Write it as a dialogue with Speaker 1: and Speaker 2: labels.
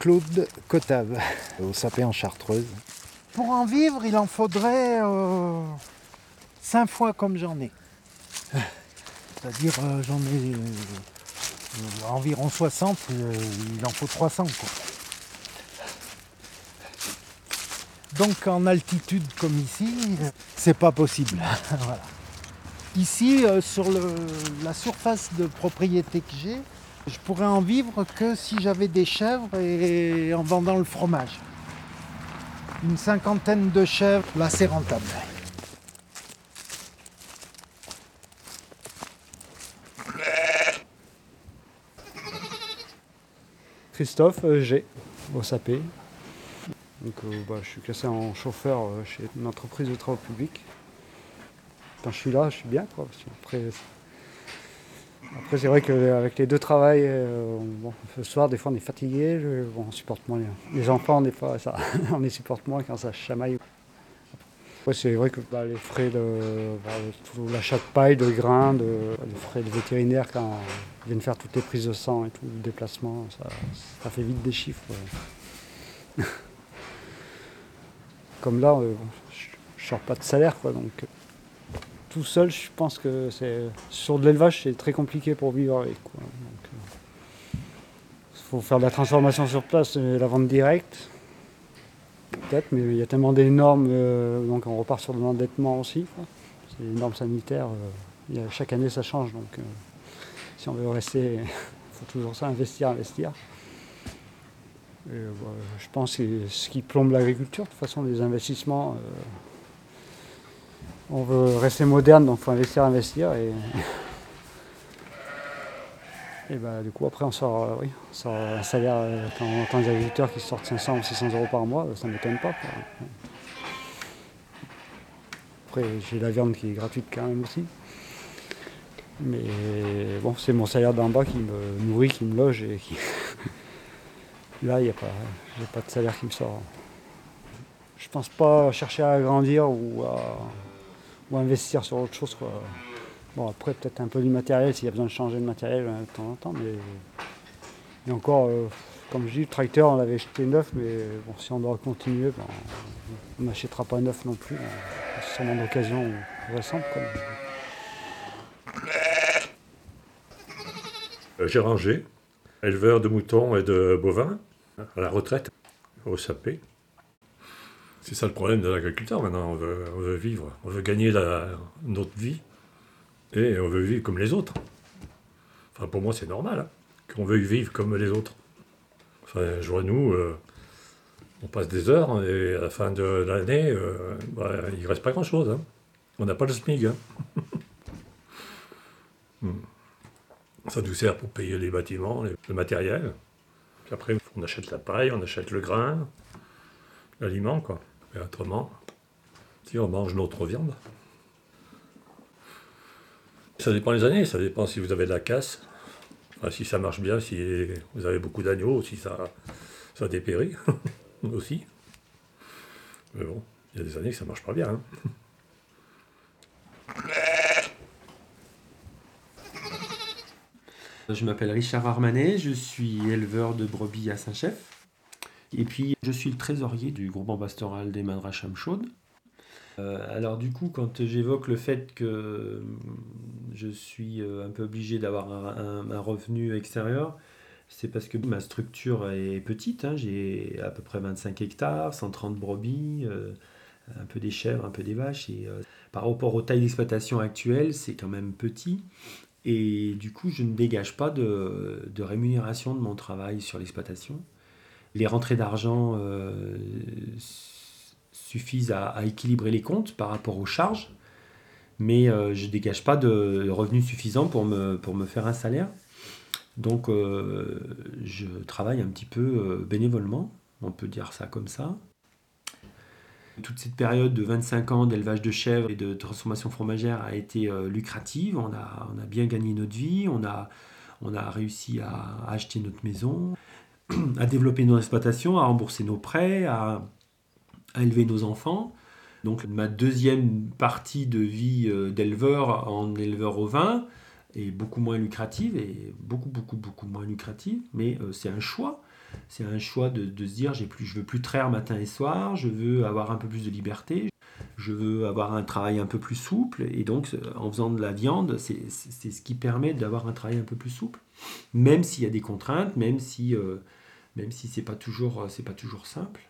Speaker 1: Claude Cotave, au Sapé en Chartreuse. Pour en vivre, il en faudrait 5 fois comme j'en ai. C'est-à-dire, j'en ai environ 60, il en faut 300. Donc en altitude comme ici, c'est pas possible. Ici, euh, sur la surface de propriété que j'ai, je pourrais en vivre que si j'avais des chèvres et en vendant le fromage. Une cinquantaine de chèvres, là c'est rentable.
Speaker 2: Christophe euh, G, au SAP. Donc, euh, bah, je suis classé en chauffeur euh, chez une entreprise de travaux publics. Quand je suis là, je suis bien. Après, c'est vrai qu'avec les deux travails, euh, le soir, des fois, on est fatigué. on supporte moins. Les enfants, des fois, ça, on les supporte moins quand ça chamaille. c'est vrai que bah, les frais de bah, l'achat de paille, de grains, de, les frais de vétérinaire quand ils viennent faire toutes les prises de sang et tout, le déplacement, ça, fait vite des chiffres. Comme là, euh, je ne sors pas de salaire, quoi, donc euh, tout seul, je pense que c'est sur de l'élevage, c'est très compliqué pour vivre avec. Il euh, faut faire de la transformation sur place, la vente directe, peut-être, mais il y a tellement des normes, donc on repart sur de l'endettement aussi. C'est des normes sanitaires, chaque année ça change, donc si on veut rester, il faut toujours ça, investir, investir. Euh, je pense que ce qui plombe l'agriculture. De toute façon, les investissements, euh, on veut rester moderne, donc il faut investir, investir. Et, et bah, du coup, après, on sort, euh, oui, un salaire quand on entend des agriculteurs qui sortent 500 ou 600 euros par mois, ça ne m'étonne pas. Après, j'ai la viande qui est gratuite quand même aussi. Mais bon, c'est mon salaire d'en bas qui me nourrit, qui me loge et qui. Là, il n'y a pas, pas de salaire qui me sort. Je pense pas chercher à agrandir ou à, investir sur autre chose. Bon, après, peut-être un peu du matériel s'il y a besoin de changer de matériel euh, de temps en temps. Mais et encore, euh, comme je dis, le tracteur, on l'avait jeté neuf, mais bon, si on doit continuer, ben, on n'achètera pas neuf non plus. C'est sûrement d'occasion récente.
Speaker 3: Euh, j'ai rangé, éleveur de moutons et de bovins à la retraite, au sapé. C'est ça le problème de l'agriculteur maintenant. On veut, vivre, on veut gagner notre vie et on veut vivre comme les autres. Enfin, pour moi, c'est normal hein, qu'on veuille vivre comme les autres. Enfin, je vois nous, euh, on passe des heures et à la fin de l'année, euh, bah, il ne reste pas grand-chose. Hein. On n'a pas le SMIG. Hein. Hmm. Ça nous sert pour payer les bâtiments, le matériel après, on achète la paille, on achète le grain, l'aliment, quoi. Mais autrement, si on mange notre viande. Ça dépend des années, ça dépend si vous avez de la casse, si ça marche bien, si vous avez beaucoup d'agneaux, si ça, ça dépérit aussi. Mais bon, il y a des années que ça marche pas bien. Hein.
Speaker 4: Je m'appelle Richard Armanet, je suis éleveur de brebis à Saint-Chef. Et puis, je suis le trésorier du groupement pastoral des Madracham Chaudes. Euh, alors du coup, quand j'évoque le fait que je suis euh, un peu obligé d'avoir un, revenu extérieur, c'est parce que ma structure est petite. Hein. J'ai à peu près 25 hectares, 130 brebis, euh, un peu des chèvres, un peu des vaches. Et par rapport aux tailles d'exploitation actuelles, c'est quand même petit. Et du coup, je ne dégage pas de, rémunération de mon travail sur l'exploitation. Les rentrées d'argent euh, suffisent à, équilibrer les comptes par rapport aux charges, mais euh, je ne dégage pas de revenus suffisants pour me, faire un salaire. Donc, euh, je travaille un petit peu bénévolement, on peut dire ça comme ça. Toute cette période de 25 ans d'élevage de chèvres et de transformation fromagère a été lucrative. On a, on a, bien gagné notre vie, on a, on a réussi à, acheter notre maison, à développer nos exploitations, à rembourser nos prêts, à, élever nos enfants. Donc ma deuxième partie de vie euh, d'éleveur en éleveur au vin est beaucoup moins lucrative et beaucoup beaucoup beaucoup moins lucrative, mais euh, c'est un choix c'est un choix de, se dire j'ai plus, je veux plus traire matin et soir, je veux avoir un peu plus de liberté, je veux avoir un travail un peu plus souple. Et donc, en faisant de la viande, c'est ce qui permet d'avoir un travail un peu plus souple, même s'il y a des contraintes, même si, euh, même si c'est pas toujours, c'est pas toujours simple.